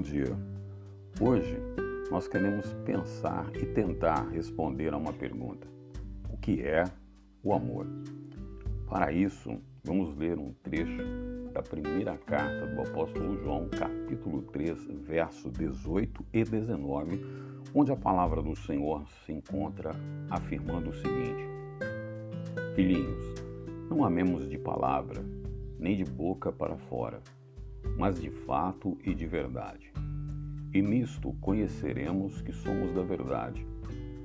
dia. Hoje nós queremos pensar e tentar responder a uma pergunta: o que é o amor? Para isso, vamos ler um trecho da primeira carta do apóstolo João, capítulo 3, verso 18 e 19, onde a palavra do Senhor se encontra afirmando o seguinte: Filhinhos, não amemos de palavra, nem de boca para fora, mas de fato e de verdade. E nisto conheceremos que somos da verdade,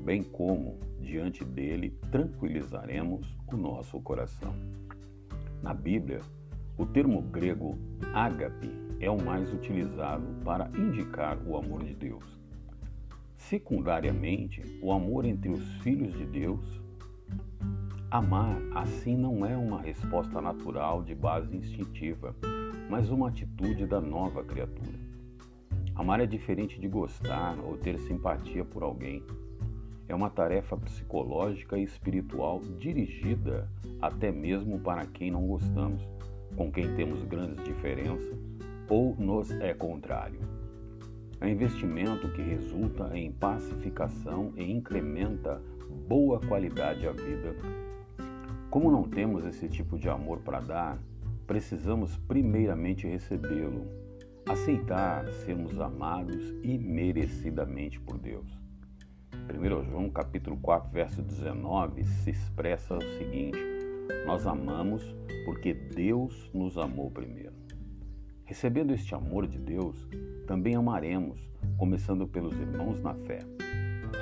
bem como diante dele tranquilizaremos o nosso coração. Na Bíblia, o termo grego ágape é o mais utilizado para indicar o amor de Deus. Secundariamente, o amor entre os filhos de Deus. Amar assim não é uma resposta natural de base instintiva, mas uma atitude da nova criatura. Amar é diferente de gostar ou ter simpatia por alguém. É uma tarefa psicológica e espiritual dirigida até mesmo para quem não gostamos, com quem temos grandes diferenças ou nos é contrário. É investimento que resulta em pacificação e incrementa boa qualidade à vida. Como não temos esse tipo de amor para dar, precisamos primeiramente recebê-lo, aceitar sermos amados imerecidamente por Deus. 1 João capítulo 4, verso 19 se expressa o seguinte: Nós amamos porque Deus nos amou primeiro. Recebendo este amor de Deus, também amaremos, começando pelos irmãos na fé.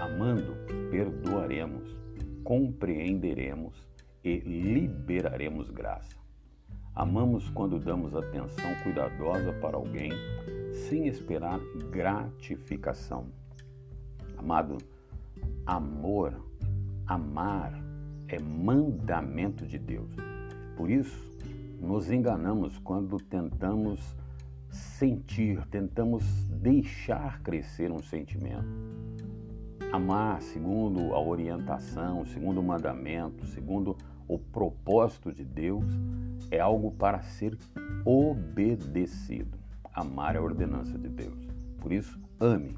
Amando, perdoaremos, compreenderemos e liberaremos graça. Amamos quando damos atenção cuidadosa para alguém sem esperar gratificação. Amado, amor, amar é mandamento de Deus. Por isso, nos enganamos quando tentamos sentir, tentamos deixar crescer um sentimento. Amar segundo a orientação, segundo o mandamento, segundo o propósito de Deus é algo para ser obedecido. Amar é a ordenança de Deus. Por isso, ame.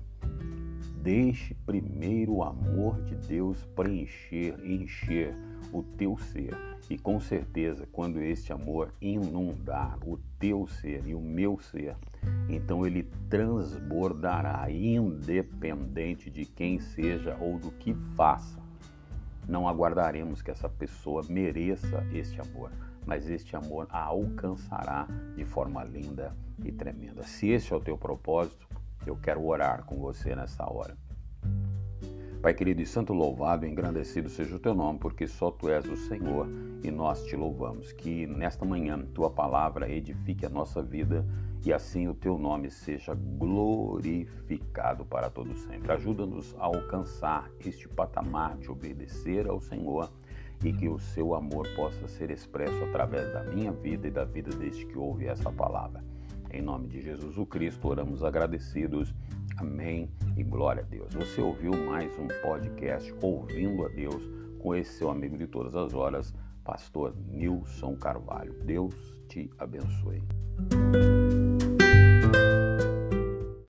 Deixe primeiro o amor de Deus preencher, encher o teu ser. E com certeza, quando este amor inundar o teu ser e o meu ser, então ele transbordará, independente de quem seja ou do que faça. Não aguardaremos que essa pessoa mereça este amor, mas este amor a alcançará de forma linda e tremenda. Se esse é o teu propósito, eu quero orar com você nessa hora. Pai querido e santo, louvado e engrandecido seja o teu nome, porque só tu és o Senhor e nós te louvamos. Que nesta manhã tua palavra edifique a nossa vida e assim o teu nome seja glorificado para todo sempre. Ajuda-nos a alcançar este patamar de obedecer ao Senhor e que o seu amor possa ser expresso através da minha vida e da vida deste que ouve essa palavra. Em nome de Jesus o Cristo, oramos agradecidos. Amém e glória a Deus. Você ouviu mais um podcast Ouvindo a Deus com esse seu amigo de todas as horas, pastor Nilson Carvalho. Deus te abençoe.